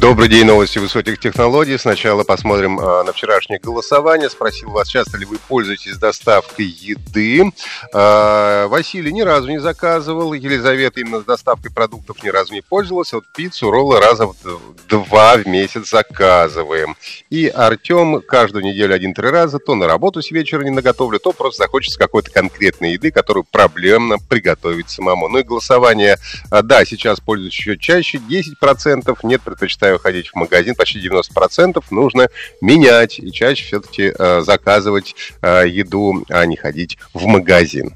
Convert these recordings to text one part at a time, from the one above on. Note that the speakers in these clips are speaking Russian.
Добрый день, новости высоких технологий. Сначала посмотрим э, на вчерашнее голосование. Спросил вас, часто ли вы пользуетесь доставкой еды. Э, Василий ни разу не заказывал. Елизавета именно с доставкой продуктов ни разу не пользовалась. Вот пиццу, роллы раза в два в месяц заказываем. И Артем каждую неделю один-три раза то на работу с вечера не наготовлю, то просто захочется какой-то конкретной еды, которую проблемно приготовить самому. Ну и голосование, э, да, сейчас пользуюсь еще чаще, 10%, нет, предпочитаю предпочитаю ходить в магазин, почти 90%, нужно менять и чаще все-таки э, заказывать э, еду, а не ходить в магазин.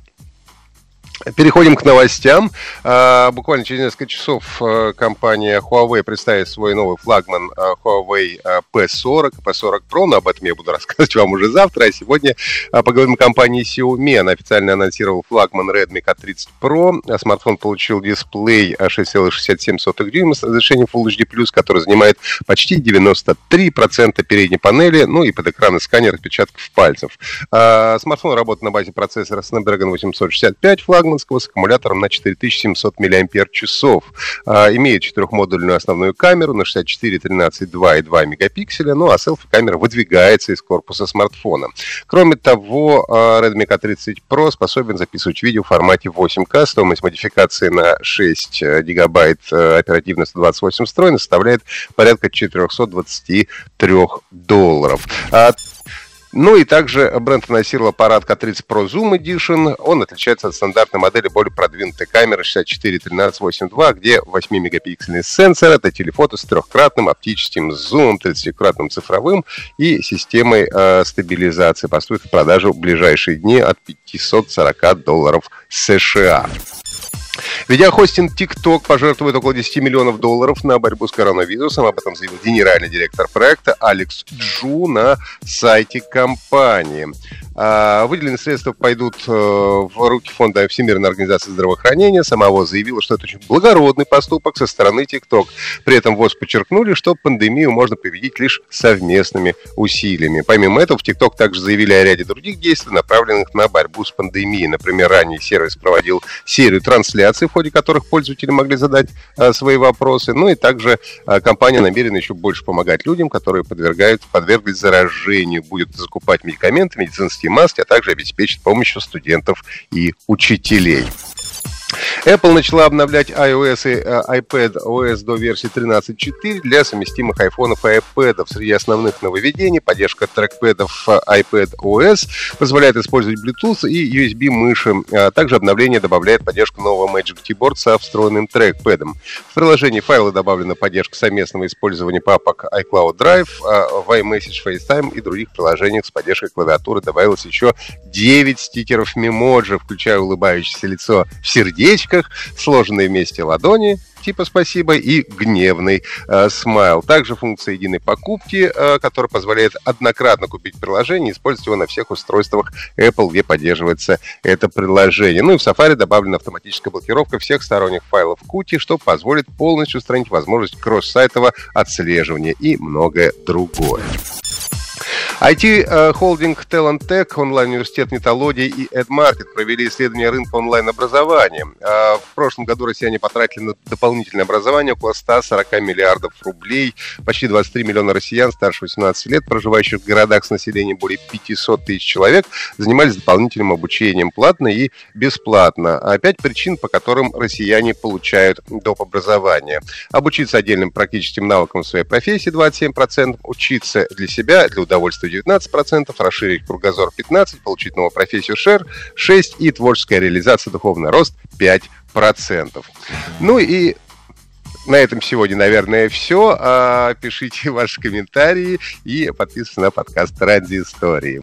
Переходим к новостям. А, буквально через несколько часов а, компания Huawei представит свой новый флагман а, Huawei P40, P40 Pro, но об этом я буду рассказывать вам уже завтра. А сегодня поговорим о компании Xiaomi. Она официально анонсировала флагман Redmi K30 Pro. Смартфон получил дисплей 6,67 дюйма с разрешением Full HD+, который занимает почти 93% передней панели, ну и под экраны сканер отпечатков пальцев. Смартфон работает на базе процессора Snapdragon 865 флагман флагманского с аккумулятором на 4700 мАч. А, имеет четырехмодульную основную камеру на 64, 13, 2 и 2 мегапикселя, ну а селфи-камера выдвигается из корпуса смартфона. Кроме того, а, Redmi K30 Pro способен записывать видео в формате 8К. Стоимость модификации на 6 э, гигабайт э, оперативно 128 встроена составляет порядка 423 долларов. Ну и также бренд анонсировал аппарат K30 Pro Zoom Edition. Он отличается от стандартной модели более продвинутой камеры 64-13-8.2, где 8-мегапиксельный сенсор, это телефото с трехкратным оптическим зумом, 30-кратным цифровым и системой э, стабилизации. Поступит в продажу в ближайшие дни от 540 долларов США. Видеохостинг TikTok пожертвует около 10 миллионов долларов на борьбу с коронавирусом. Об этом заявил генеральный директор проекта Алекс Джу на сайте компании. А, выделенные средства пойдут э, в руки фонда Всемирной организации здравоохранения. Самого заявила, что это очень благородный поступок со стороны TikTok. При этом ВОЗ подчеркнули, что пандемию можно победить лишь совместными усилиями. Помимо этого, в TikTok также заявили о ряде других действий, направленных на борьбу с пандемией. Например, ранее сервис проводил серию трансляций, в ходе которых пользователи могли задать э, свои вопросы. Ну и также э, компания намерена еще больше помогать людям, которые подвергают, подверглись заражению. Будет закупать медикаменты, медицинские маски, а также обеспечит помощью студентов и учителей. Apple начала обновлять iOS и э, iPad OS до версии 13.4 для совместимых айфонов и iPad. Среди основных нововведений поддержка трекпэдов iPad OS позволяет использовать Bluetooth и USB мыши. А также обновление добавляет поддержку нового Magic Keyboard со встроенным трекпэдом. В приложении файла добавлена поддержка совместного использования папок iCloud Drive, а в iMessage, FaceTime и других приложениях с поддержкой клавиатуры добавилось еще 9 стикеров мемоджи, включая улыбающееся лицо в сердечко, кавычках, сложенные вместе ладони, типа спасибо, и гневный э, смайл. Также функция единой покупки, э, которая позволяет однократно купить приложение и использовать его на всех устройствах Apple, где поддерживается это приложение. Ну и в Safari добавлена автоматическая блокировка всех сторонних файлов Qt, что позволит полностью устранить возможность кросс-сайтового отслеживания и многое другое. IT-холдинг Talent Tech, онлайн-университет Металлодия и EdMarket провели исследование рынка онлайн-образования. А, в прошлом году россияне потратили на дополнительное образование около 140 миллиардов рублей. Почти 23 миллиона россиян старше 18 лет, проживающих в городах с населением более 500 тысяч человек, занимались дополнительным обучением платно и бесплатно. А пять причин, по которым россияне получают доп. образование. Обучиться отдельным практическим навыкам в своей профессии 27%, учиться для себя, для удовольствия удовольствие 19%, расширить кругозор 15%, получить новую профессию шер 6% и творческая реализация, духовный рост 5%. Ну и на этом сегодня, наверное, все. А, пишите ваши комментарии и подписывайтесь на подкаст «Ради истории».